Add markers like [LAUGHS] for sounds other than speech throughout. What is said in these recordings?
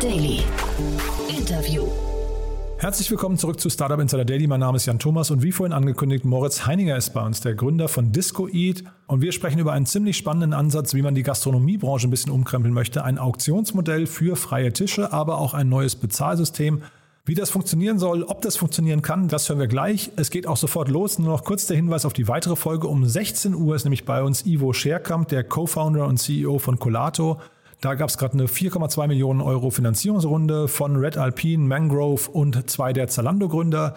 Daily. Interview. Herzlich willkommen zurück zu Startup Insider Daily. Mein Name ist Jan Thomas und wie vorhin angekündigt, Moritz Heininger ist bei uns, der Gründer von Disco Eat. Und wir sprechen über einen ziemlich spannenden Ansatz, wie man die Gastronomiebranche ein bisschen umkrempeln möchte. Ein Auktionsmodell für freie Tische, aber auch ein neues Bezahlsystem. Wie das funktionieren soll, ob das funktionieren kann, das hören wir gleich. Es geht auch sofort los. Nur noch kurz der Hinweis auf die weitere Folge. Um 16 Uhr ist nämlich bei uns Ivo Scherkamp, der Co-Founder und CEO von Colato. Da gab es gerade eine 4,2 Millionen Euro Finanzierungsrunde von Red Alpine, Mangrove und zwei der Zalando-Gründer.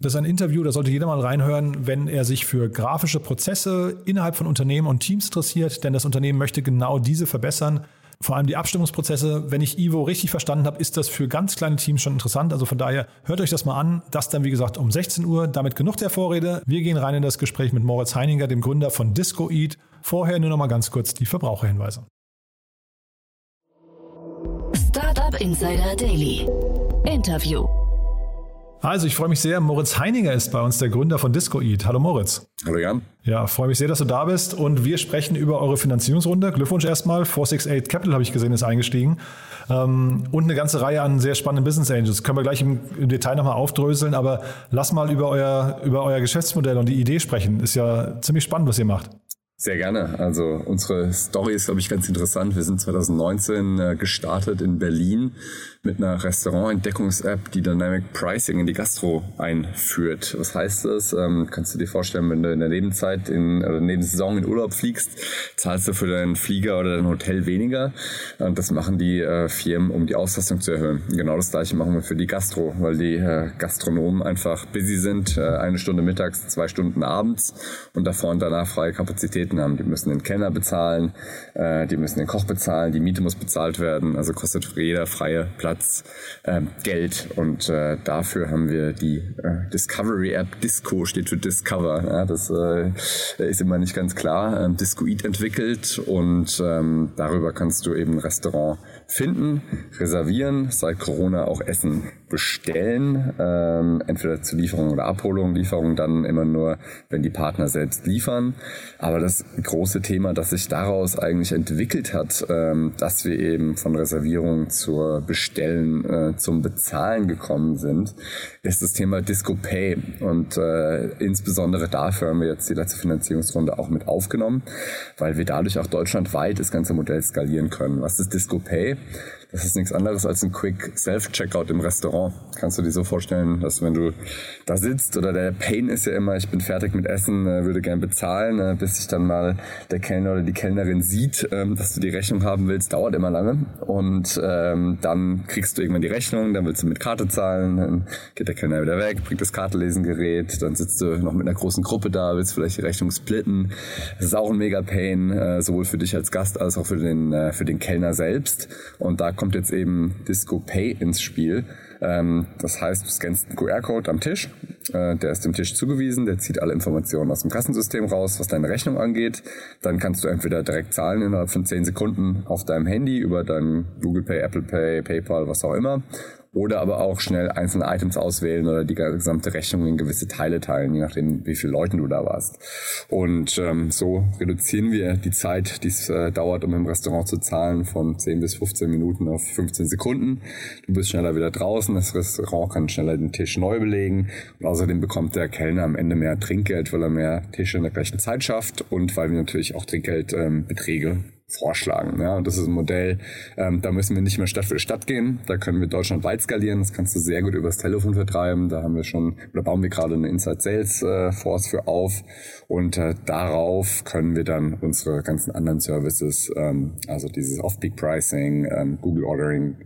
Das ist ein Interview, da sollte jeder mal reinhören, wenn er sich für grafische Prozesse innerhalb von Unternehmen und Teams interessiert, denn das Unternehmen möchte genau diese verbessern. Vor allem die Abstimmungsprozesse, wenn ich Ivo richtig verstanden habe, ist das für ganz kleine Teams schon interessant. Also von daher hört euch das mal an. Das dann, wie gesagt, um 16 Uhr. Damit genug der Vorrede. Wir gehen rein in das Gespräch mit Moritz Heininger, dem Gründer von Disco Eat. Vorher nur noch mal ganz kurz die Verbraucherhinweise. Insider Daily. Interview. Also, ich freue mich sehr. Moritz Heininger ist bei uns, der Gründer von Disco Eat. Hallo Moritz. Hallo Jan. Ja, freue mich sehr, dass du da bist und wir sprechen über eure Finanzierungsrunde. Glückwunsch erstmal. 468 Capital habe ich gesehen, ist eingestiegen. Ähm, und eine ganze Reihe an sehr spannenden Business Angels. Können wir gleich im, Detail nochmal aufdröseln, aber lass mal über euer, über euer Geschäftsmodell und die Idee sprechen. Ist ja ziemlich spannend, was ihr macht. Sehr gerne. Also unsere Story ist, glaube ich, ganz interessant. Wir sind 2019 äh, gestartet in Berlin mit einer Restaurant-Entdeckungs-App, die Dynamic Pricing in die Gastro einführt. Was heißt das? Ähm, kannst du dir vorstellen, wenn du in der Nebenzeit, in, oder Nebensaison in Urlaub fliegst, zahlst du für deinen Flieger oder dein Hotel weniger. Und das machen die äh, Firmen, um die Auslastung zu erhöhen. Genau das gleiche machen wir für die Gastro, weil die äh, Gastronomen einfach busy sind, äh, eine Stunde mittags, zwei Stunden abends und davor und danach freie Kapazitäten haben. Die müssen den Kellner bezahlen, äh, die müssen den Koch bezahlen, die Miete muss bezahlt werden, also kostet jeder freie Platz Platz äh, Geld. Und äh, dafür haben wir die äh, Discovery App Disco, steht für Discover. Ja, das äh, ist immer nicht ganz klar. Ähm, Discoid entwickelt und ähm, darüber kannst du eben ein Restaurant finden, reservieren, seit Corona auch Essen bestellen, ähm, entweder zur Lieferung oder Abholung. Lieferung dann immer nur, wenn die Partner selbst liefern. Aber das große Thema, das sich daraus eigentlich entwickelt hat, ähm, dass wir eben von Reservierung zur Bestellen äh, zum Bezahlen gekommen sind, ist das Thema Disco Pay. Und äh, insbesondere dafür haben wir jetzt die letzte Finanzierungsrunde auch mit aufgenommen, weil wir dadurch auch deutschlandweit das ganze Modell skalieren können. Was ist Disco Pay? Das ist nichts anderes als ein Quick Self-Checkout im Restaurant. Kannst du dir so vorstellen, dass wenn du da sitzt oder der Pain ist ja immer, ich bin fertig mit Essen, äh, würde gern bezahlen, äh, bis sich dann mal der Kellner oder die Kellnerin sieht, ähm, dass du die Rechnung haben willst, dauert immer lange. Und ähm, dann kriegst du irgendwann die Rechnung, dann willst du mit Karte zahlen, dann geht der Kellner wieder weg, bringt das Kartenlesengerät, dann sitzt du noch mit einer großen Gruppe da, willst vielleicht die Rechnung splitten. Das ist auch ein mega Pain, äh, sowohl für dich als Gast als auch für den, für den Kellner selbst. Und da kommt jetzt eben Disco Pay ins Spiel. Ähm, das heißt, du scannst einen QR-Code am Tisch, äh, der ist dem Tisch zugewiesen, der zieht alle Informationen aus dem Kassensystem raus, was deine Rechnung angeht. Dann kannst du entweder direkt zahlen innerhalb von 10 Sekunden auf deinem Handy über dein Google Pay, Apple Pay, PayPal, was auch immer oder aber auch schnell einzelne Items auswählen oder die gesamte Rechnung in gewisse Teile teilen, je nachdem, wie viele Leuten du da warst. Und ähm, so reduzieren wir die Zeit, die es äh, dauert, um im Restaurant zu zahlen, von 10 bis 15 Minuten auf 15 Sekunden. Du bist schneller wieder draußen, das Restaurant kann schneller den Tisch neu belegen und außerdem bekommt der Kellner am Ende mehr Trinkgeld, weil er mehr Tische in der gleichen Zeit schafft und weil wir natürlich auch Trinkgeldbeträge ähm, vorschlagen. Ja, und das ist ein Modell, ähm, da müssen wir nicht mehr Stadt für Stadt gehen. Da können wir deutschlandweit skalieren. Das kannst du sehr gut übers Telefon vertreiben. Da haben wir schon, oder bauen wir gerade eine Inside Sales äh, Force für auf. Und äh, darauf können wir dann unsere ganzen anderen Services, ähm, also dieses Off-Peak Pricing, ähm, Google Ordering,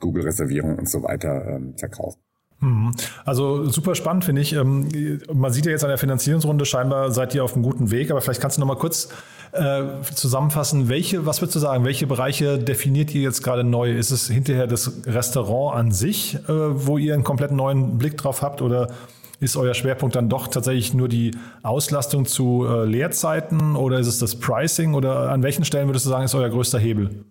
Google Reservierung und so weiter ähm, verkaufen. Mhm. Also super spannend finde ich. Ähm, man sieht ja jetzt an der Finanzierungsrunde, scheinbar seid ihr auf einem guten Weg, aber vielleicht kannst du noch mal kurz äh, zusammenfassen, welche, was würdest du sagen, welche Bereiche definiert ihr jetzt gerade neu? Ist es hinterher das Restaurant an sich, äh, wo ihr einen komplett neuen Blick drauf habt oder ist euer Schwerpunkt dann doch tatsächlich nur die Auslastung zu äh, Leerzeiten oder ist es das Pricing oder an welchen Stellen würdest du sagen, ist euer größter Hebel?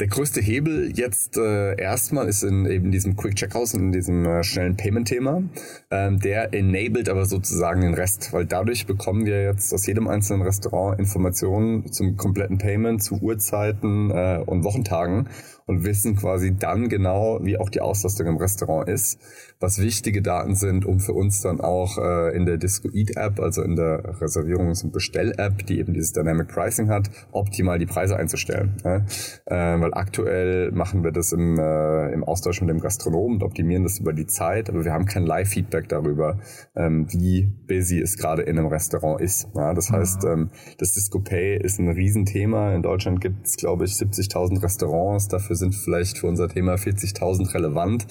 Der größte Hebel jetzt äh, erstmal ist in eben diesem Quick Checkout, in diesem äh, schnellen Payment-Thema. Ähm, der enabled aber sozusagen den Rest, weil dadurch bekommen wir jetzt aus jedem einzelnen Restaurant Informationen zum kompletten Payment, zu Uhrzeiten äh, und Wochentagen und wissen quasi dann genau, wie auch die Auslastung im Restaurant ist, was wichtige Daten sind, um für uns dann auch äh, in der Disco Eat App, also in der Reservierungs- und Bestell-App, die eben dieses Dynamic Pricing hat, optimal die Preise einzustellen. Ne? Äh, weil aktuell machen wir das im, äh, im Austausch mit dem Gastronomen und optimieren das über die Zeit, aber wir haben kein Live-Feedback darüber, ähm, wie busy es gerade in einem Restaurant ist. Ja? Das heißt, ähm, das Disco Pay ist ein Riesenthema. In Deutschland gibt es, glaube ich, 70.000 Restaurants. Dafür sind vielleicht für unser Thema 40.000 relevant.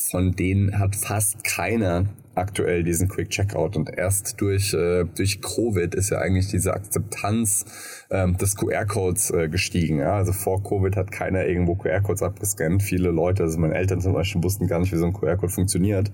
Von denen hat fast keiner aktuell diesen Quick Checkout und erst durch äh, durch Covid ist ja eigentlich diese Akzeptanz ähm, des QR-Codes äh, gestiegen. Ja? Also vor Covid hat keiner irgendwo QR-Codes abgescannt. Viele Leute, also meine Eltern zum Beispiel, wussten gar nicht, wie so ein QR-Code funktioniert.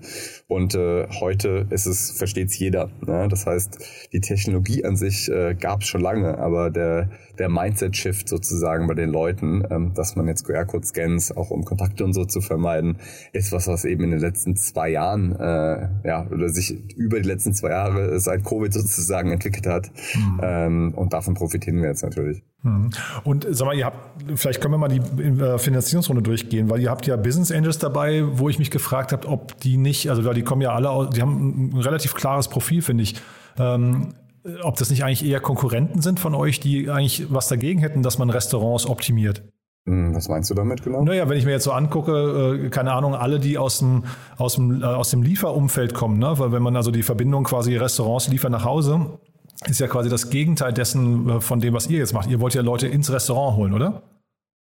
Und äh, heute ist es versteht es jeder. Ne? Das heißt, die Technologie an sich äh, gab es schon lange, aber der der Mindset-Shift sozusagen bei den Leuten, ähm, dass man jetzt QR-Code-Scans auch um Kontakte und so zu vermeiden, ist was, was eben in den letzten zwei Jahren äh, ja ja, oder sich über die letzten zwei Jahre seit Covid sozusagen entwickelt hat. Mhm. Ähm, und davon profitieren wir jetzt natürlich. Mhm. Und sag mal, ihr habt, vielleicht können wir mal die äh, Finanzierungsrunde durchgehen, weil ihr habt ja Business Angels dabei, wo ich mich gefragt habe, ob die nicht, also die kommen ja alle aus, die haben ein relativ klares Profil, finde ich. Ähm, ob das nicht eigentlich eher Konkurrenten sind von euch, die eigentlich was dagegen hätten, dass man Restaurants optimiert? Hm, was meinst du damit genau? Naja, wenn ich mir jetzt so angucke, äh, keine Ahnung, alle, die aus dem, aus dem, äh, aus dem Lieferumfeld kommen, ne? weil wenn man also die Verbindung quasi Restaurants liefert nach Hause, ist ja quasi das Gegenteil dessen äh, von dem, was ihr jetzt macht. Ihr wollt ja Leute ins Restaurant holen, oder?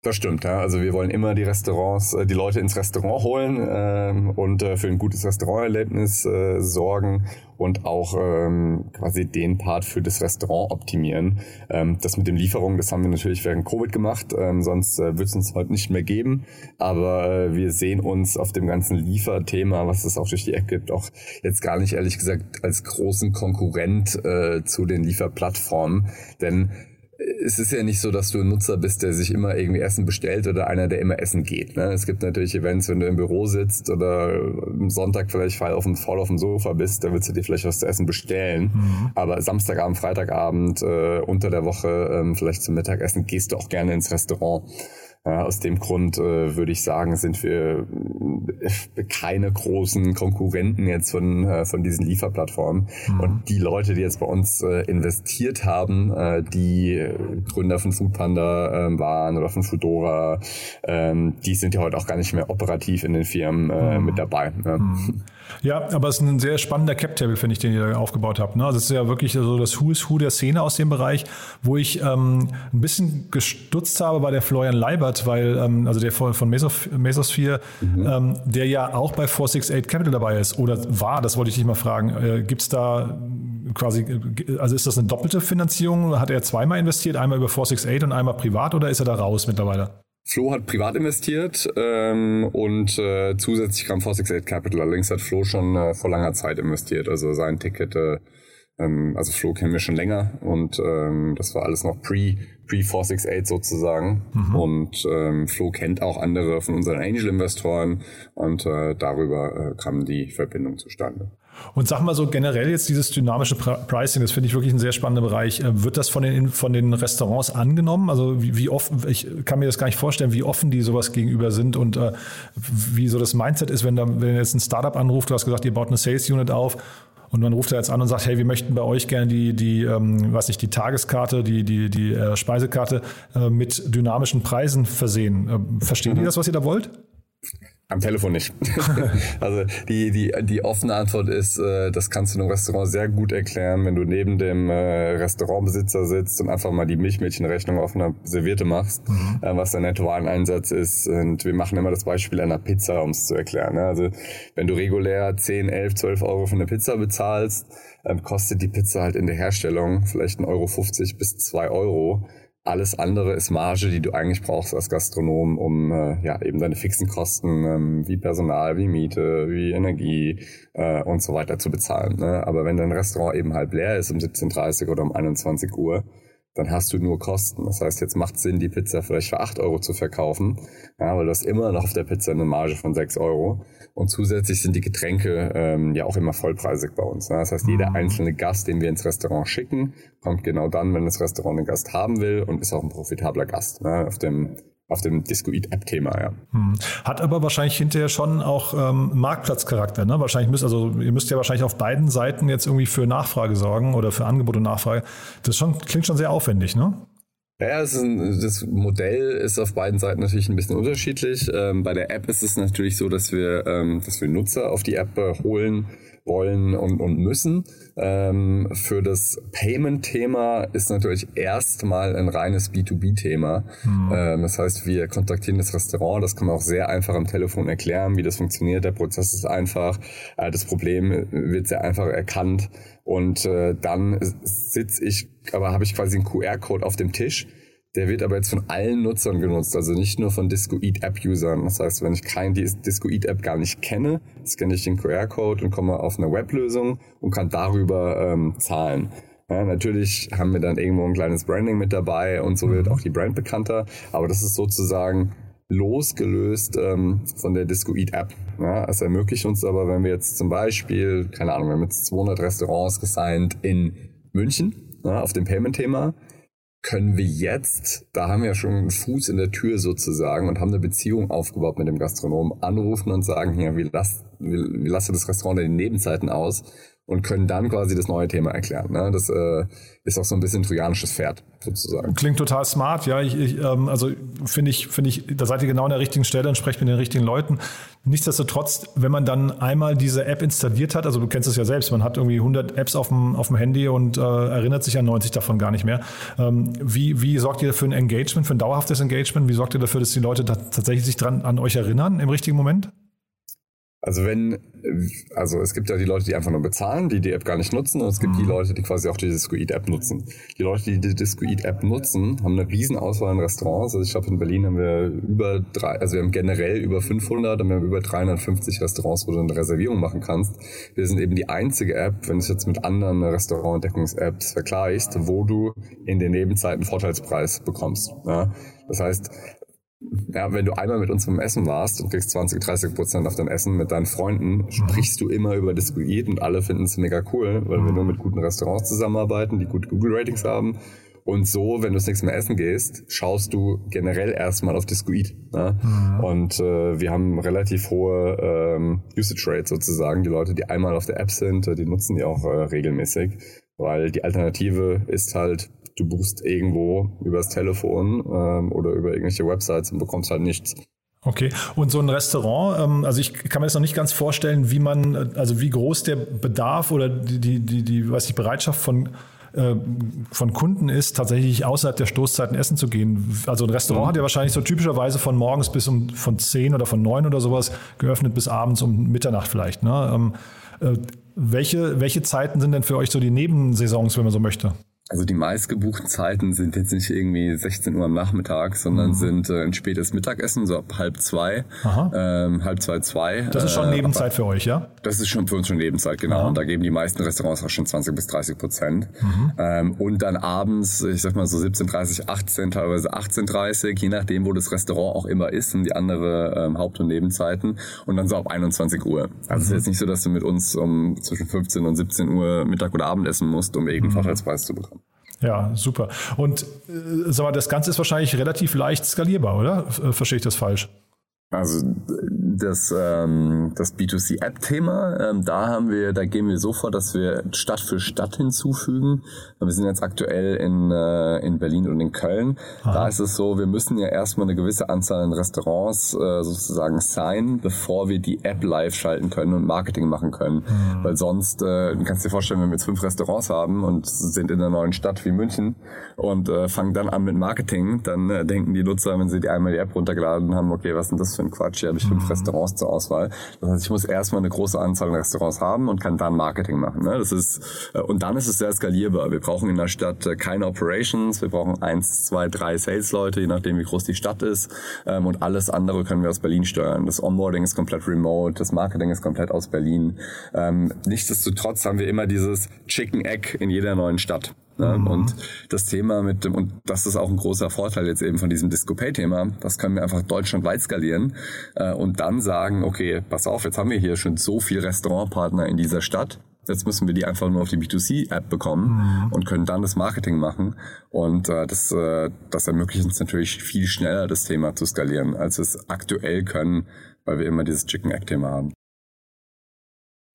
Das stimmt, ja. Also wir wollen immer die Restaurants, äh, die Leute ins Restaurant holen ähm, und äh, für ein gutes Restauranterlebnis äh, sorgen und auch ähm, quasi den Part für das Restaurant optimieren. Ähm, das mit den Lieferungen, das haben wir natürlich während Covid gemacht, ähm, sonst äh, wird es uns heute nicht mehr geben. Aber äh, wir sehen uns auf dem ganzen Lieferthema, was es auch durch die App gibt, auch jetzt gar nicht ehrlich gesagt als großen Konkurrent äh, zu den Lieferplattformen. Denn es ist ja nicht so, dass du ein Nutzer bist, der sich immer irgendwie Essen bestellt oder einer, der immer essen geht. Ne? Es gibt natürlich Events, wenn du im Büro sitzt oder am Sonntag vielleicht voll auf dem, voll auf dem Sofa bist, da willst du dir vielleicht was zu essen bestellen. Mhm. Aber Samstagabend, Freitagabend, äh, unter der Woche, ähm, vielleicht zum Mittagessen, gehst du auch gerne ins Restaurant. Ja, aus dem Grund äh, würde ich sagen, sind wir äh, keine großen Konkurrenten jetzt von, äh, von diesen Lieferplattformen. Mhm. Und die Leute, die jetzt bei uns äh, investiert haben, äh, die Gründer von Foodpanda äh, waren oder von Foodora, äh, die sind ja heute auch gar nicht mehr operativ in den Firmen äh, mhm. mit dabei. Ne? Mhm. Ja, aber es ist ein sehr spannender Cap-Table, finde ich, den ihr da aufgebaut habt. Ne? Also es ist ja wirklich so das Who is Who der Szene aus dem Bereich, wo ich ähm, ein bisschen gestutzt habe, war der Florian Leibert, weil, ähm, also der von, von Mesof Mesosphere, mhm. ähm, der ja auch bei 468 Capital dabei ist oder war, das wollte ich dich mal fragen. Äh, Gibt es da quasi, also ist das eine doppelte Finanzierung? Hat er zweimal investiert, einmal über 468 und einmal privat oder ist er da raus mittlerweile? Flo hat privat investiert ähm, und äh, zusätzlich kam 468 Capital. Allerdings hat Flo schon äh, vor langer Zeit investiert. Also sein Ticket, äh, ähm, also Flo kennen wir schon länger und ähm, das war alles noch pre, pre 468 sozusagen. Mhm. Und ähm, Flo kennt auch andere von unseren Angel-Investoren und äh, darüber äh, kam die Verbindung zustande. Und sag mal so generell jetzt dieses dynamische Pricing, das finde ich wirklich ein sehr spannender Bereich. Äh, wird das von den, von den Restaurants angenommen? Also wie, wie offen, ich kann mir das gar nicht vorstellen, wie offen die sowas gegenüber sind und äh, wie so das Mindset ist, wenn da, wenn jetzt ein Startup anruft, du hast gesagt, ihr baut eine Sales Unit auf und man ruft da jetzt an und sagt, hey, wir möchten bei euch gerne die, die, ähm, was nicht, die Tageskarte, die, die, die äh, Speisekarte äh, mit dynamischen Preisen versehen. Äh, verstehen mhm. die das, was ihr da wollt? Am Telefon nicht. [LAUGHS] also die, die, die offene Antwort ist, äh, das kannst du in einem Restaurant sehr gut erklären, wenn du neben dem äh, Restaurantbesitzer sitzt und einfach mal die Milchmädchenrechnung auf einer Serviette machst, mhm. äh, was der Nettowareneinsatz ist. Und wir machen immer das Beispiel einer Pizza, um es zu erklären. Ne? Also wenn du regulär 10, 11, 12 Euro für eine Pizza bezahlst, ähm, kostet die Pizza halt in der Herstellung vielleicht 1,50 Euro bis 2 Euro. Alles andere ist Marge, die du eigentlich brauchst als Gastronom, um äh, ja eben deine fixen Kosten ähm, wie Personal, wie Miete, wie Energie äh, und so weiter zu bezahlen. Ne? Aber wenn dein Restaurant eben halb leer ist um 17.30 Uhr oder um 21 Uhr, dann hast du nur Kosten. Das heißt, jetzt macht Sinn, die Pizza vielleicht für 8 Euro zu verkaufen, ja, weil du hast immer noch auf der Pizza eine Marge von 6 Euro. Und zusätzlich sind die Getränke ähm, ja auch immer vollpreisig bei uns. Ne? Das heißt, jeder mhm. einzelne Gast, den wir ins Restaurant schicken, kommt genau dann, wenn das Restaurant einen Gast haben will und ist auch ein profitabler Gast. Ne? Auf dem auf dem Discoid-App-Thema, ja. Hm. Hat aber wahrscheinlich hinterher schon auch ähm, Marktplatzcharakter, ne? Wahrscheinlich müsst, also ihr müsst ja wahrscheinlich auf beiden Seiten jetzt irgendwie für Nachfrage sorgen oder für Angebot und Nachfrage. Das schon, klingt schon sehr aufwendig, ne? Ja, ein, das Modell ist auf beiden Seiten natürlich ein bisschen unterschiedlich. Ähm, bei der App ist es natürlich so, dass wir, ähm, dass wir Nutzer auf die App äh, holen wollen und, und müssen. Ähm, für das Payment-Thema ist natürlich erstmal ein reines B2B-Thema. Mhm. Ähm, das heißt, wir kontaktieren das Restaurant, das kann man auch sehr einfach am Telefon erklären, wie das funktioniert. Der Prozess ist einfach, äh, das Problem wird sehr einfach erkannt und äh, dann sitze ich, aber habe ich quasi einen QR-Code auf dem Tisch der wird aber jetzt von allen Nutzern genutzt, also nicht nur von Discoid App Usern. Das heißt, wenn ich kein Discoid App gar nicht kenne, scanne ich den QR-Code und komme auf eine Weblösung und kann darüber ähm, zahlen. Ja, natürlich haben wir dann irgendwo ein kleines Branding mit dabei und so wird mhm. auch die Brand bekannter, aber das ist sozusagen losgelöst ähm, von der Discoid App. Ja, es ermöglicht uns aber, wenn wir jetzt zum Beispiel, keine Ahnung, wir haben jetzt 200 Restaurants gesigned in München ja, auf dem Payment-Thema, können wir jetzt, da haben wir ja schon einen Fuß in der Tür sozusagen und haben eine Beziehung aufgebaut mit dem Gastronomen, anrufen und sagen, hier, wie lasst, wie, wie lasst ihr das Restaurant in den Nebenzeiten aus und können dann quasi das neue Thema erklären. Ne? Das äh, ist auch so ein bisschen trojanisches Pferd sozusagen. Klingt total smart, ja. Ich, ich, ähm, also finde ich, finde ich, da seid ihr genau an der richtigen Stelle und sprecht mit den richtigen Leuten. Nichtsdestotrotz, wenn man dann einmal diese App installiert hat, also du kennst es ja selbst, man hat irgendwie 100 Apps auf dem, auf dem Handy und äh, erinnert sich an 90 davon gar nicht mehr. Ähm, wie, wie sorgt ihr für ein Engagement, für ein dauerhaftes Engagement? Wie sorgt ihr dafür, dass die Leute tatsächlich sich dran an euch erinnern im richtigen Moment? Also wenn, also es gibt ja die Leute, die einfach nur bezahlen, die die App gar nicht nutzen und es gibt mhm. die Leute, die quasi auch die Discoid-App nutzen. Die Leute, die die Discoid-App nutzen, haben eine riesen Auswahl an Restaurants. Also ich glaube in Berlin haben wir über drei, also wir haben generell über 500 und wir haben über 350 Restaurants, wo du eine Reservierung machen kannst. Wir sind eben die einzige App, wenn du es jetzt mit anderen Restaurantdeckungs-Apps vergleichst, wo du in den Nebenzeiten Vorteilspreis bekommst. Ja? Das heißt, ja, wenn du einmal mit uns beim Essen warst und kriegst 20, 30 Prozent auf dein Essen mit deinen Freunden, sprichst du immer über Discoid und alle finden es mega cool, weil wir nur mit guten Restaurants zusammenarbeiten, die gute Google-Ratings haben. Und so, wenn du das nächste Mal essen gehst, schaust du generell erstmal auf Discoid. Ne? Mhm. Und äh, wir haben relativ hohe ähm, Usage Rate sozusagen. Die Leute, die einmal auf der App sind, die nutzen die auch äh, regelmäßig, weil die Alternative ist halt du buchst irgendwo übers Telefon ähm, oder über irgendwelche Websites und bekommst halt nichts. Okay, und so ein Restaurant, ähm, also ich kann mir das noch nicht ganz vorstellen, wie man, also wie groß der Bedarf oder die, die, die, die weiß ich, Bereitschaft von äh, von Kunden ist, tatsächlich außerhalb der Stoßzeiten essen zu gehen. Also ein Restaurant mhm. hat ja wahrscheinlich so typischerweise von morgens bis um von 10 oder von 9 oder sowas geöffnet bis abends um Mitternacht vielleicht. Ne? Ähm, äh, welche, welche Zeiten sind denn für euch so die Nebensaisons, wenn man so möchte? Also die meistgebuchten Zeiten sind jetzt nicht irgendwie 16 Uhr am Nachmittag, sondern mhm. sind äh, ein spätes Mittagessen, so ab halb zwei, ähm, halb zwei, zwei. Das ist schon äh, Nebenzeit für euch, ja? Das ist schon für uns schon Nebenzeit, genau. Aha. Und da geben die meisten Restaurants auch schon 20 bis 30 Prozent. Mhm. Ähm, und dann abends, ich sag mal so 17.30, 18, teilweise 18.30, je nachdem, wo das Restaurant auch immer ist, sind die andere ähm, Haupt- und Nebenzeiten. Und dann so ab 21 Uhr. Also mhm. es ist mhm. jetzt nicht so, dass du mit uns um zwischen 15 und 17 Uhr Mittag oder Abend essen musst, um irgendeinen mhm. Vorteilspreis zu bekommen. Ja, super. Und äh, sag mal, das Ganze ist wahrscheinlich relativ leicht skalierbar, oder? Äh, verstehe ich das falsch? Also das, ähm, das B2C-App-Thema, ähm, da haben wir, da gehen wir so vor, dass wir Stadt für Stadt hinzufügen. Wir sind jetzt aktuell in, äh, in Berlin und in Köln. Aha. Da ist es so, wir müssen ja erstmal eine gewisse Anzahl an Restaurants äh, sozusagen sein, bevor wir die App live schalten können und Marketing machen können. Mhm. Weil sonst, äh, du kannst dir vorstellen, wenn wir jetzt fünf Restaurants haben und sind in einer neuen Stadt wie München und äh, fangen dann an mit Marketing, dann äh, denken die Nutzer, wenn sie die einmal die App runtergeladen haben, okay, was ist denn das für ein Quatsch? Hier habe ich fünf mhm. Restaurants zur Auswahl. Das heißt, ich muss erstmal eine große Anzahl an Restaurants haben und kann dann Marketing machen. Ne? Das ist, äh, und dann ist es sehr skalierbar. Wir brauchen in der Stadt äh, keine Operations, wir brauchen eins, zwei, drei Sales-Leute, je nachdem wie groß die Stadt ist. Ähm, und alles andere können wir aus Berlin steuern. Das Onboarding ist komplett remote, das Marketing ist komplett aus Berlin. Ähm, nichtsdestotrotz haben wir immer dieses Chicken Egg in jeder neuen Stadt. Ne? Mhm. Und das Thema mit dem, und das ist auch ein großer Vorteil jetzt eben von diesem Disco-Pay-Thema, das können wir einfach deutschlandweit skalieren äh, und dann sagen, okay, pass auf, jetzt haben wir hier schon so viele Restaurantpartner in dieser Stadt, Jetzt müssen wir die einfach nur auf die B2C-App bekommen mhm. und können dann das Marketing machen. Und äh, das, äh, das ermöglicht uns natürlich viel schneller, das Thema zu skalieren, als wir es aktuell können, weil wir immer dieses Chicken Egg-Thema haben.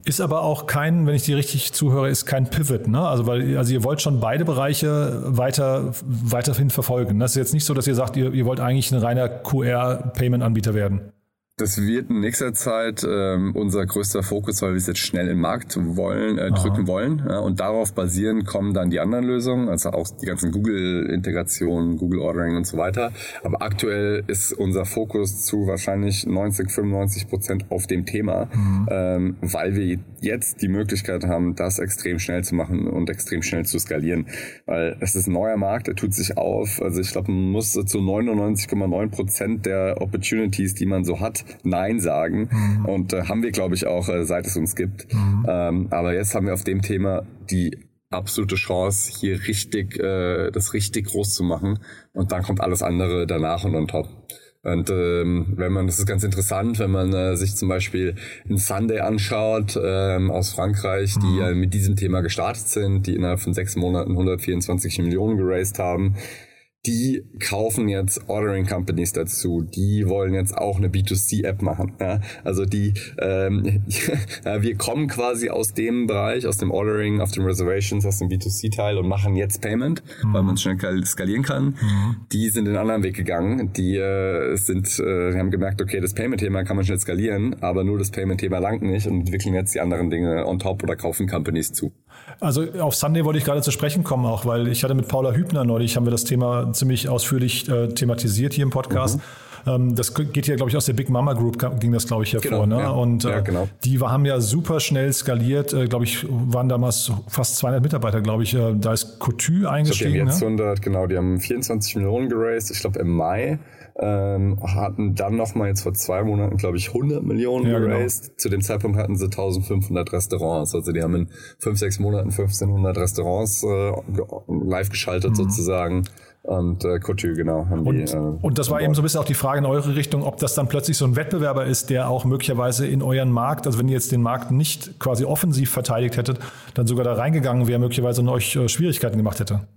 Ist aber auch kein, wenn ich dir richtig zuhöre, ist kein Pivot, ne? Also weil, also ihr wollt schon beide Bereiche weiter, weiterhin verfolgen. Das ist jetzt nicht so, dass ihr sagt, ihr, ihr wollt eigentlich ein reiner QR-Payment-Anbieter werden. Das wird in nächster Zeit ähm, unser größter Fokus, weil wir es jetzt schnell in den Markt wollen, äh, drücken wollen. Ja, und darauf basierend kommen dann die anderen Lösungen, also auch die ganzen Google-Integrationen, Google Ordering und so weiter. Aber aktuell ist unser Fokus zu wahrscheinlich 90, 95 Prozent auf dem Thema, mhm. ähm, weil wir jetzt die Möglichkeit haben, das extrem schnell zu machen und extrem schnell zu skalieren. Weil es ist ein neuer Markt, der tut sich auf. Also ich glaube, man muss zu 99,9 Prozent der Opportunities, die man so hat, Nein sagen. Mhm. Und äh, haben wir, glaube ich, auch, äh, seit es uns gibt. Mhm. Ähm, aber jetzt haben wir auf dem Thema die absolute Chance, hier richtig, äh, das richtig groß zu machen. Und dann kommt alles andere danach und on top. Und ähm, wenn man, das ist ganz interessant, wenn man äh, sich zum Beispiel ein Sunday anschaut ähm, aus Frankreich, die mhm. äh, mit diesem Thema gestartet sind, die innerhalb von sechs Monaten 124 Millionen geraced haben, die kaufen jetzt Ordering Companies dazu, die wollen jetzt auch eine B2C-App machen. Ja? Also die, ähm, [LAUGHS] ja, wir kommen quasi aus dem Bereich, aus dem Ordering, auf dem Reservations, aus dem B2C-Teil und machen jetzt Payment, mhm. weil man es schnell skalieren kann. Mhm. Die sind den anderen Weg gegangen. Die äh, sind, äh, haben gemerkt, okay, das Payment-Thema kann man schnell skalieren, aber nur das Payment-Thema langt nicht und entwickeln jetzt die anderen Dinge on top oder kaufen Companies zu. Also auf Sunday wollte ich gerade zu sprechen kommen auch, weil ich hatte mit Paula Hübner neulich, haben wir das Thema ziemlich ausführlich äh, thematisiert hier im Podcast. Mhm. Ähm, das geht ja, glaube ich, aus der Big Mama Group ging das, glaube ich, hervor. Genau, ne? Ja. Und äh, ja, genau. die haben ja super schnell skaliert. Äh, glaube ich, waren damals fast 200 Mitarbeiter, glaube ich. Äh, da ist Coutu eingestiegen. Die haben jetzt ne? 100, genau, die haben 24 Millionen geraced, ich glaube im Mai ähm, hatten dann nochmal jetzt vor zwei Monaten, glaube ich, 100 Millionen ja, genau. geraced. Genau. Zu dem Zeitpunkt hatten sie 1500 Restaurants. Also die haben in fünf, sechs Monaten 1500 Restaurants äh, live geschaltet mhm. sozusagen. Und äh, Couture, genau. Haben und, die, äh, und das war eben so ein bisschen auch die Frage in eure Richtung, ob das dann plötzlich so ein Wettbewerber ist, der auch möglicherweise in euren Markt, also wenn ihr jetzt den Markt nicht quasi offensiv verteidigt hättet, dann sogar da reingegangen wäre, möglicherweise und euch äh, Schwierigkeiten gemacht hätte.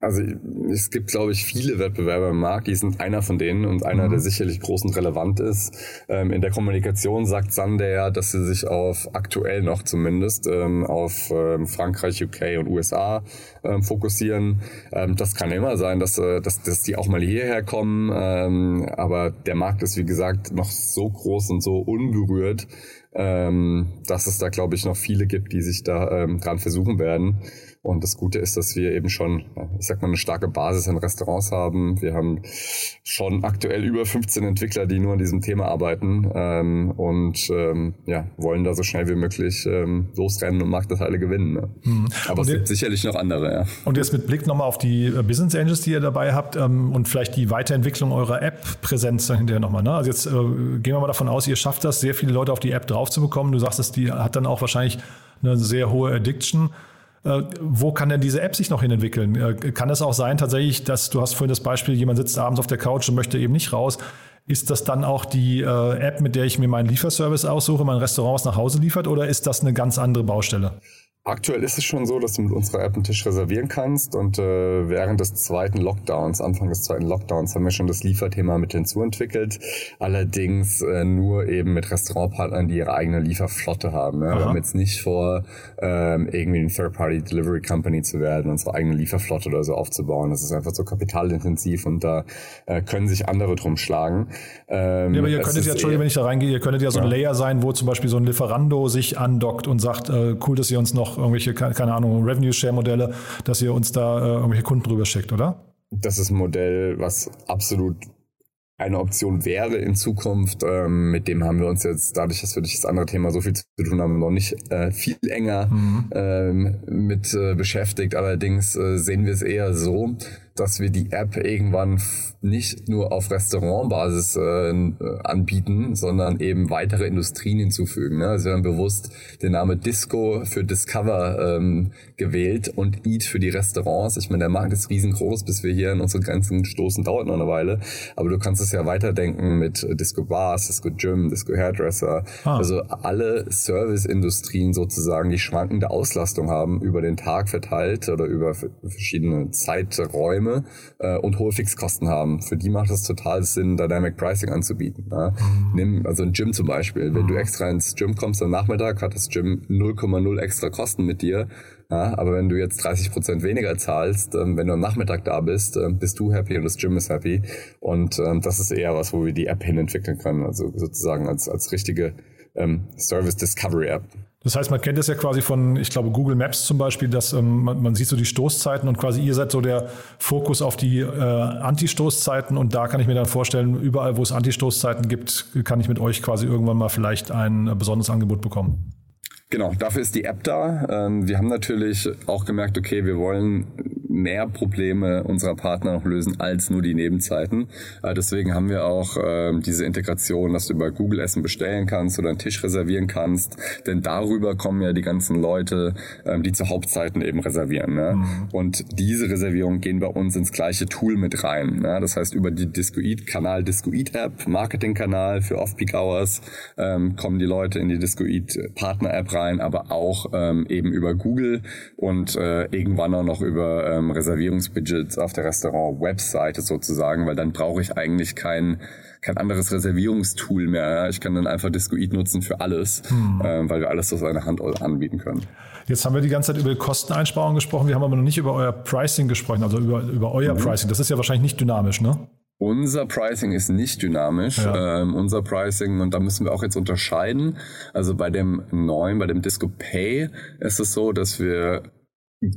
Also es gibt, glaube ich, viele Wettbewerber im Markt. Die sind einer von denen und einer, mhm. der sicherlich groß und relevant ist. Ähm, in der Kommunikation sagt Sander ja, dass sie sich auf aktuell noch zumindest ähm, auf ähm, Frankreich, UK und USA ähm, fokussieren. Ähm, das kann immer sein, dass, äh, dass, dass die auch mal hierher kommen. Ähm, aber der Markt ist, wie gesagt, noch so groß und so unberührt, dass es da, glaube ich, noch viele gibt, die sich da dran versuchen werden. Und das Gute ist, dass wir eben schon, ich sag mal, eine starke Basis in Restaurants haben. Wir haben schon aktuell über 15 Entwickler, die nur an diesem Thema arbeiten ähm, und ähm, ja, wollen da so schnell wie möglich ähm, losrennen und Marktanteile gewinnen. Ne? Mhm. Aber und es gibt sicherlich noch andere. Ja. Und jetzt mit Blick nochmal auf die äh, Business Angels, die ihr dabei habt ähm, und vielleicht die Weiterentwicklung eurer App-Präsenz hinterher nochmal. Ne? Also jetzt äh, gehen wir mal davon aus, ihr schafft das, sehr viele Leute auf die App drauf zu bekommen. Du sagst, die hat dann auch wahrscheinlich eine sehr hohe Addiction. Äh, wo kann denn diese App sich noch hin entwickeln? Äh, kann es auch sein tatsächlich, dass du hast vorhin das Beispiel, jemand sitzt abends auf der Couch und möchte eben nicht raus. Ist das dann auch die äh, App, mit der ich mir meinen Lieferservice aussuche, mein Restaurant nach Hause liefert oder ist das eine ganz andere Baustelle? Aktuell ist es schon so, dass du mit unserer App einen Tisch reservieren kannst und äh, während des zweiten Lockdowns, Anfang des zweiten Lockdowns, haben wir schon das Lieferthema mit hinzuentwickelt. Allerdings äh, nur eben mit Restaurantpartnern, die ihre eigene Lieferflotte haben. Ja? Wir haben jetzt nicht vor, ähm, irgendwie ein Third-Party Delivery Company zu werden, unsere eigene Lieferflotte oder so aufzubauen. Das ist einfach so kapitalintensiv und da äh, können sich andere drum schlagen. Ähm, ja, aber ihr könntet ja, Entschuldigung, wenn ich da reingehe, ihr könntet ja so ein Layer sein, wo zum Beispiel so ein Lieferando sich andockt und sagt, äh, cool, dass ihr uns noch irgendwelche, keine Ahnung, Revenue-Share-Modelle, dass ihr uns da äh, irgendwelche Kunden drüber schickt, oder? Das ist ein Modell, was absolut eine Option wäre in Zukunft. Ähm, mit dem haben wir uns jetzt, dadurch, dass wir durch das andere Thema so viel zu tun haben, noch nicht äh, viel enger mhm. ähm, mit äh, beschäftigt. Allerdings äh, sehen wir es eher so, dass wir die App irgendwann nicht nur auf Restaurantbasis äh, anbieten, sondern eben weitere Industrien hinzufügen. Ne? Also wir haben bewusst den Namen Disco für Discover ähm, gewählt und Eat für die Restaurants. Ich meine, der Markt ist riesengroß, bis wir hier an unsere Grenzen stoßen, dauert noch eine Weile. Aber du kannst es ja weiterdenken mit Disco Bars, Disco Gym, Disco Hairdresser. Ah. Also alle Serviceindustrien sozusagen, die schwankende Auslastung haben über den Tag verteilt oder über verschiedene Zeiträume äh, und hohe Fixkosten haben. Für die macht es total Sinn, Dynamic Pricing anzubieten. Ja? Mhm. Nimm also ein Gym zum Beispiel. Wenn du mhm. extra ins Gym kommst am Nachmittag, hat das Gym 0,0 extra Kosten mit dir. Ja, aber wenn du jetzt 30 Prozent weniger zahlst, ähm, wenn du am Nachmittag da bist, äh, bist du happy und das Gym ist happy. Und ähm, das ist eher was, wo wir die App hin entwickeln können. Also sozusagen als, als richtige ähm, Service Discovery App. Das heißt, man kennt es ja quasi von, ich glaube, Google Maps zum Beispiel, dass ähm, man, man, sieht so die Stoßzeiten und quasi ihr seid so der Fokus auf die äh, Anti-Stoßzeiten und da kann ich mir dann vorstellen, überall, wo es Anti-Stoßzeiten gibt, kann ich mit euch quasi irgendwann mal vielleicht ein äh, besonderes Angebot bekommen. Genau, dafür ist die App da. Ähm, wir haben natürlich auch gemerkt, okay, wir wollen mehr Probleme unserer Partner noch lösen als nur die Nebenzeiten. Äh, deswegen haben wir auch ähm, diese Integration, dass du über Google Essen bestellen kannst oder einen Tisch reservieren kannst. Denn darüber kommen ja die ganzen Leute, ähm, die zu Hauptzeiten eben reservieren. Ne? Mhm. Und diese Reservierungen gehen bei uns ins gleiche Tool mit rein. Ne? Das heißt, über die Discoid-Kanal Discoid-App, Marketing-Kanal für Off-Peak Hours, ähm, kommen die Leute in die Discoid-Partner-App rein, aber auch ähm, eben über Google und äh, irgendwann auch noch über ähm, Reservierungsbudgets auf der Restaurant-Webseite sozusagen, weil dann brauche ich eigentlich kein kein anderes Reservierungstool mehr. Ich kann dann einfach Discoid nutzen für alles, hm. äh, weil wir alles aus einer Hand anbieten können. Jetzt haben wir die ganze Zeit über Kosteneinsparungen gesprochen. Wir haben aber noch nicht über euer Pricing gesprochen, also über, über euer mhm. Pricing. Das ist ja wahrscheinlich nicht dynamisch, ne? Unser Pricing ist nicht dynamisch. Ja. Ähm, unser Pricing, und da müssen wir auch jetzt unterscheiden. Also bei dem neuen, bei dem Disco Pay ist es so, dass wir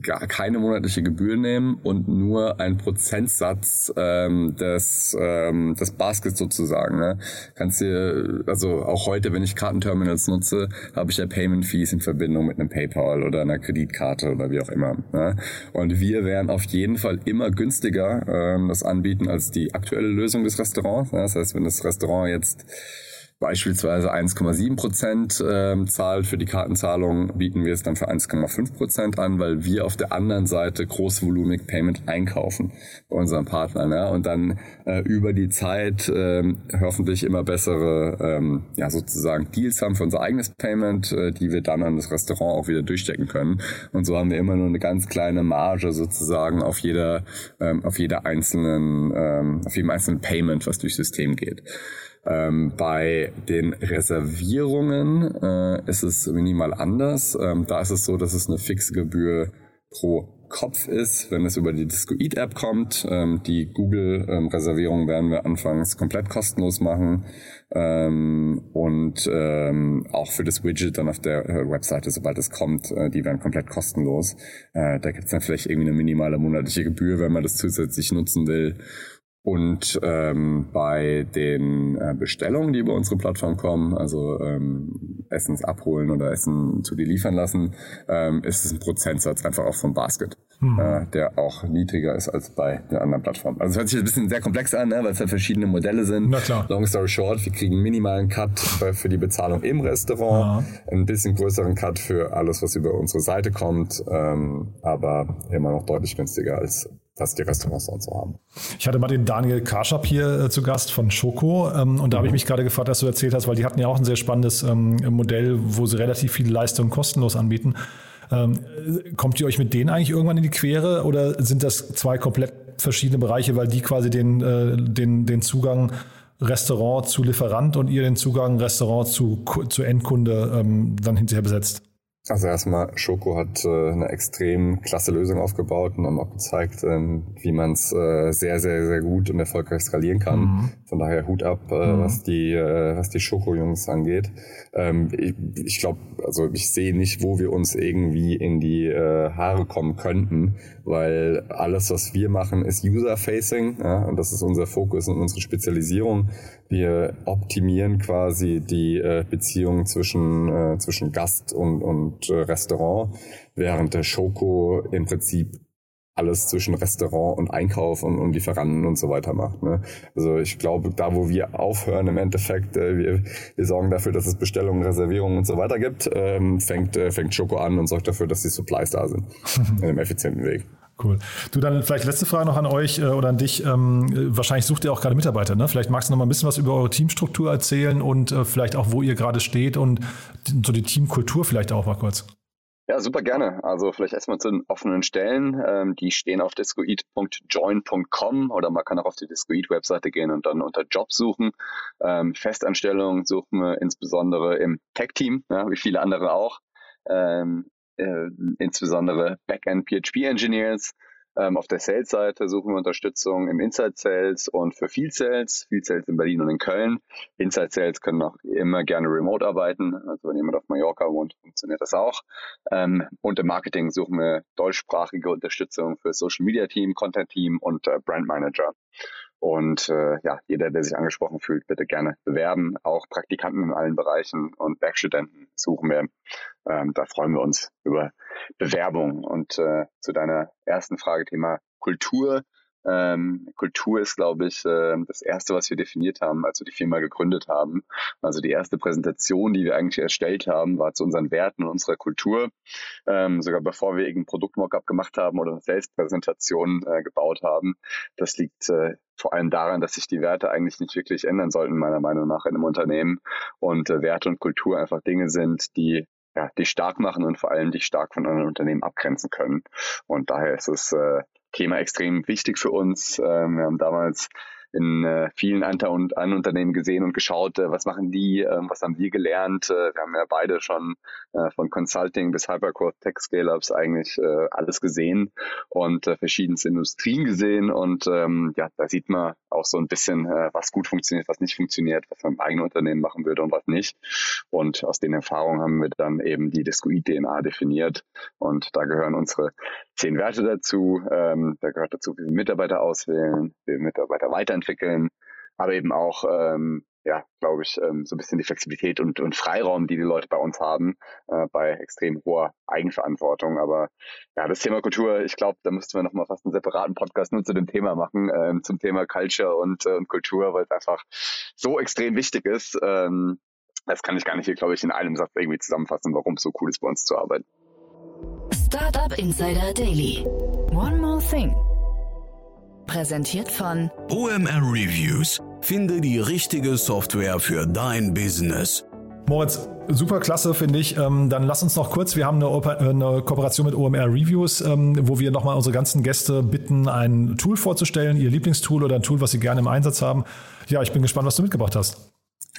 gar keine monatliche Gebühr nehmen und nur einen Prozentsatz ähm, des, ähm, des Baskets sozusagen. Ne? Kannst dir, also auch heute, wenn ich Kartenterminals nutze, habe ich ja Payment Fees in Verbindung mit einem PayPal oder einer Kreditkarte oder wie auch immer. Ne? Und wir werden auf jeden Fall immer günstiger ähm, das anbieten als die aktuelle Lösung des Restaurants. Ne? Das heißt, wenn das Restaurant jetzt beispielsweise 1,7 Prozent äh, zahlt für die Kartenzahlung, bieten wir es dann für 1,5 Prozent an, weil wir auf der anderen Seite Großvolumig Payment einkaufen bei unseren Partnern ja, und dann äh, über die Zeit äh, hoffentlich immer bessere ähm, ja, sozusagen Deals haben für unser eigenes Payment, äh, die wir dann an das Restaurant auch wieder durchstecken können. Und so haben wir immer nur eine ganz kleine Marge sozusagen auf jeder, ähm, auf jeder einzelnen, ähm, auf jedem einzelnen Payment, was durchs System geht. Ähm, bei den Reservierungen äh, ist es minimal anders. Ähm, da ist es so, dass es eine fixe Gebühr pro Kopf ist, wenn es über die Discoid App kommt. Ähm, die Google Reservierungen werden wir anfangs komplett kostenlos machen ähm, und ähm, auch für das Widget dann auf der äh, Webseite, sobald es kommt, äh, die werden komplett kostenlos. Äh, da gibt es dann vielleicht irgendwie eine minimale monatliche Gebühr, wenn man das zusätzlich nutzen will. Und ähm, bei den äh, Bestellungen, die über unsere Plattform kommen, also ähm, Essens abholen oder Essen zu dir liefern lassen, ähm, ist es ein Prozentsatz einfach auch vom Basket, hm. äh, der auch niedriger ist als bei den anderen Plattformen. Also es hört sich ein bisschen sehr komplex an, ne, weil es halt verschiedene Modelle sind. Na klar. Long story short, wir kriegen einen minimalen Cut für die Bezahlung im Restaurant, ja. ein bisschen größeren Cut für alles, was über unsere Seite kommt, ähm, aber immer noch deutlich günstiger als was die Restaurants sonst so haben. Ich hatte mal den Daniel Karschap hier äh, zu Gast von Schoko ähm, und da mhm. habe ich mich gerade gefragt, dass du erzählt hast, weil die hatten ja auch ein sehr spannendes ähm, Modell, wo sie relativ viele Leistungen kostenlos anbieten. Ähm, kommt ihr euch mit denen eigentlich irgendwann in die Quere oder sind das zwei komplett verschiedene Bereiche, weil die quasi den, äh, den, den Zugang Restaurant zu Lieferant und ihr den Zugang Restaurant zu, zu Endkunde ähm, dann hinterher besetzt? Also erstmal, Schoko hat äh, eine extrem klasse Lösung aufgebaut und haben auch gezeigt, ähm, wie man es äh, sehr, sehr, sehr gut und erfolgreich skalieren kann. Mhm. Von daher Hut ab, äh, mhm. was die, äh, was die Schoko-Jungs angeht. Ähm, ich ich glaube, also ich sehe nicht, wo wir uns irgendwie in die äh, Haare kommen könnten, weil alles, was wir machen, ist User-Facing ja, und das ist unser Fokus und unsere Spezialisierung. Wir optimieren quasi die äh, Beziehung zwischen, äh, zwischen Gast und, und äh, Restaurant, während der Schoko im Prinzip alles zwischen Restaurant und Einkauf und, und Lieferanten und so weiter macht. Ne? Also ich glaube, da wo wir aufhören, im Endeffekt, äh, wir, wir sorgen dafür, dass es Bestellungen, Reservierungen und so weiter gibt, ähm, fängt, äh, fängt Schoko an und sorgt dafür, dass die Supplies da sind. [LAUGHS] in einem effizienten Weg. Cool. Du, dann vielleicht letzte Frage noch an euch äh, oder an dich. Ähm, wahrscheinlich sucht ihr auch gerade Mitarbeiter, ne? Vielleicht magst du noch mal ein bisschen was über eure Teamstruktur erzählen und äh, vielleicht auch, wo ihr gerade steht und so die Teamkultur vielleicht auch mal kurz. Ja, super gerne. Also vielleicht erstmal zu den offenen Stellen. Ähm, die stehen auf discoid.join.com oder man kann auch auf die Discoid-Webseite gehen und dann unter Jobs suchen. Ähm, Festanstellungen suchen wir insbesondere im Tech-Team, ja, wie viele andere auch. Ähm, äh, insbesondere Backend PHP Engineers. Ähm, auf der Sales-Seite suchen wir Unterstützung im Inside Sales und für Field Sales. Field Sales in Berlin und in Köln. Inside Sales können auch immer gerne remote arbeiten. Also wenn jemand auf Mallorca wohnt, funktioniert das auch. Ähm, und im Marketing suchen wir deutschsprachige Unterstützung für Social Media Team, Content Team und äh, Brand Manager. Und äh, ja, jeder, der sich angesprochen fühlt, bitte gerne bewerben. Auch Praktikanten in allen Bereichen und Werkstudenten suchen wir. Ähm, da freuen wir uns über Bewerbung. Und äh, zu deiner ersten Frage, Thema Kultur. Ähm, Kultur ist, glaube ich, äh, das erste, was wir definiert haben, als wir die Firma gegründet haben. Also die erste Präsentation, die wir eigentlich erstellt haben, war zu unseren Werten und unserer Kultur. Ähm, sogar bevor wir irgendein Produktmockup gemacht haben oder eine Selbstpräsentation äh, gebaut haben. Das liegt äh, vor allem daran, dass sich die Werte eigentlich nicht wirklich ändern sollten, meiner Meinung nach, in einem Unternehmen. Und äh, Werte und Kultur einfach Dinge sind, die ja, die stark machen und vor allem dich stark von anderen Unternehmen abgrenzen können. Und daher ist es äh, Thema extrem wichtig für uns. Ähm, wir haben damals in äh, vielen anderen Unternehmen gesehen und geschaut, äh, was machen die, äh, was haben wir gelernt. Äh, wir haben ja beide schon äh, von Consulting bis Hypercore Tech Scale-Ups eigentlich äh, alles gesehen und äh, verschiedenste Industrien gesehen und ähm, ja, da sieht man auch so ein bisschen, äh, was gut funktioniert, was nicht funktioniert, was man im eigenen Unternehmen machen würde und was nicht. Und aus den Erfahrungen haben wir dann eben die Discoid-DNA definiert und da gehören unsere zehn Werte dazu. Ähm, da gehört dazu, wie wir Mitarbeiter auswählen, wie wir Mitarbeiter weiterentwickeln, aber eben auch ähm, ja, glaube ich, ähm, so ein bisschen die Flexibilität und, und Freiraum, die die Leute bei uns haben, äh, bei extrem hoher Eigenverantwortung. Aber ja, das Thema Kultur, ich glaube, da müssten wir nochmal fast einen separaten Podcast nur zu dem Thema machen, ähm, zum Thema Culture und, äh, und Kultur, weil es einfach so extrem wichtig ist. Ähm, das kann ich gar nicht hier, glaube ich, in einem Satz irgendwie zusammenfassen, warum es so cool ist, bei uns zu arbeiten. Startup Insider Daily. One more thing. Präsentiert von OMR Reviews Finde die richtige Software für dein Business. Moritz, super klasse, finde ich. Ähm, dann lass uns noch kurz, wir haben eine, äh, eine Kooperation mit OMR Reviews, ähm, wo wir nochmal unsere ganzen Gäste bitten, ein Tool vorzustellen, ihr Lieblingstool oder ein Tool, was sie gerne im Einsatz haben. Ja, ich bin gespannt, was du mitgebracht hast.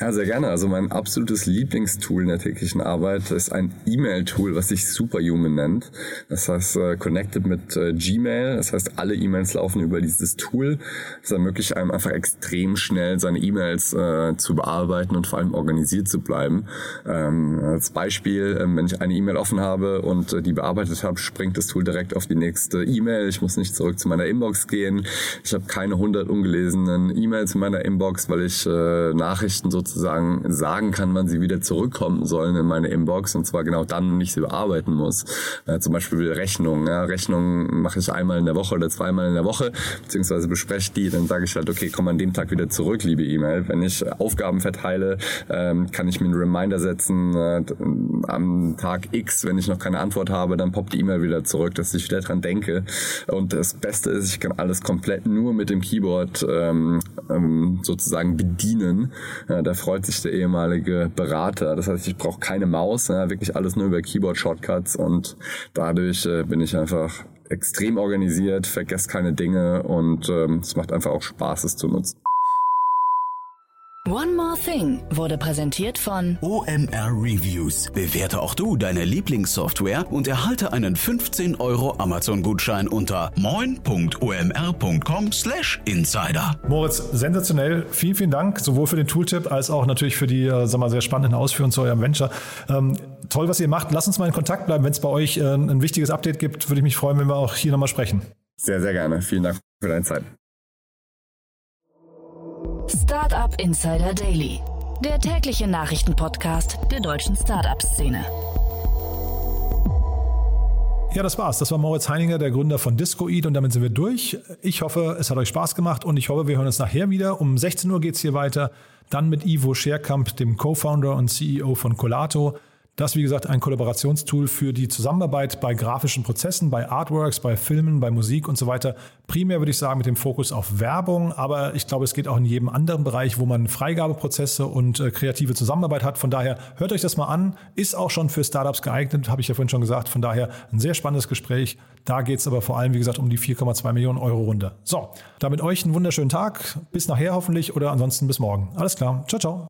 Ja, sehr gerne. Also mein absolutes Lieblingstool in der täglichen Arbeit ist ein E-Mail-Tool, was sich Superhuman nennt. Das heißt, äh, connected mit äh, Gmail. Das heißt, alle E-Mails laufen über dieses Tool. Das ermöglicht einem einfach extrem schnell seine E-Mails äh, zu bearbeiten und vor allem organisiert zu bleiben. Ähm, als Beispiel, ähm, wenn ich eine E-Mail offen habe und äh, die bearbeitet habe, springt das Tool direkt auf die nächste E-Mail. Ich muss nicht zurück zu meiner Inbox gehen. Ich habe keine 100 ungelesenen E-Mails in meiner Inbox, weil ich äh, Nachrichten so sozusagen sagen kann, wann sie wieder zurückkommen sollen in meine Inbox und zwar genau dann, wenn ich sie bearbeiten muss. Ja, zum Beispiel Rechnungen. Ja, Rechnungen mache ich einmal in der Woche oder zweimal in der Woche, beziehungsweise bespreche die, dann sage ich halt, okay, komm an dem Tag wieder zurück, liebe E-Mail. Wenn ich Aufgaben verteile, ähm, kann ich mir einen Reminder setzen, äh, am Tag X, wenn ich noch keine Antwort habe, dann poppt die E-Mail wieder zurück, dass ich wieder dran denke. Und das Beste ist, ich kann alles komplett nur mit dem Keyboard ähm, ähm, sozusagen bedienen. Da freut sich der ehemalige Berater. Das heißt, ich brauche keine Maus, ja, wirklich alles nur über Keyboard-Shortcuts und dadurch äh, bin ich einfach extrem organisiert, vergesse keine Dinge und ähm, es macht einfach auch Spaß, es zu nutzen. One More Thing wurde präsentiert von OMR Reviews. Bewerte auch du deine Lieblingssoftware und erhalte einen 15 Euro Amazon-Gutschein unter moin.omr.com/insider. Moritz, sensationell. Vielen, vielen Dank, sowohl für den Tooltip als auch natürlich für die äh, sag mal, sehr spannenden Ausführungen zu eurem Venture. Ähm, toll, was ihr macht. Lass uns mal in Kontakt bleiben. Wenn es bei euch äh, ein wichtiges Update gibt, würde ich mich freuen, wenn wir auch hier nochmal sprechen. Sehr, sehr gerne. Vielen Dank für deine Zeit. Startup Insider Daily, der tägliche Nachrichtenpodcast der deutschen Startup-Szene. Ja, das war's. Das war Moritz Heininger, der Gründer von Discoid und damit sind wir durch. Ich hoffe, es hat euch Spaß gemacht und ich hoffe, wir hören uns nachher wieder. Um 16 Uhr geht's hier weiter. Dann mit Ivo Scherkamp, dem Co-Founder und CEO von Colato. Das, wie gesagt, ein Kollaborationstool für die Zusammenarbeit bei grafischen Prozessen, bei Artworks, bei Filmen, bei Musik und so weiter. Primär würde ich sagen mit dem Fokus auf Werbung, aber ich glaube, es geht auch in jedem anderen Bereich, wo man Freigabeprozesse und äh, kreative Zusammenarbeit hat. Von daher hört euch das mal an. Ist auch schon für Startups geeignet, habe ich ja vorhin schon gesagt. Von daher ein sehr spannendes Gespräch. Da geht es aber vor allem, wie gesagt, um die 4,2 Millionen Euro Runde. So, damit euch einen wunderschönen Tag. Bis nachher hoffentlich oder ansonsten bis morgen. Alles klar. Ciao, ciao.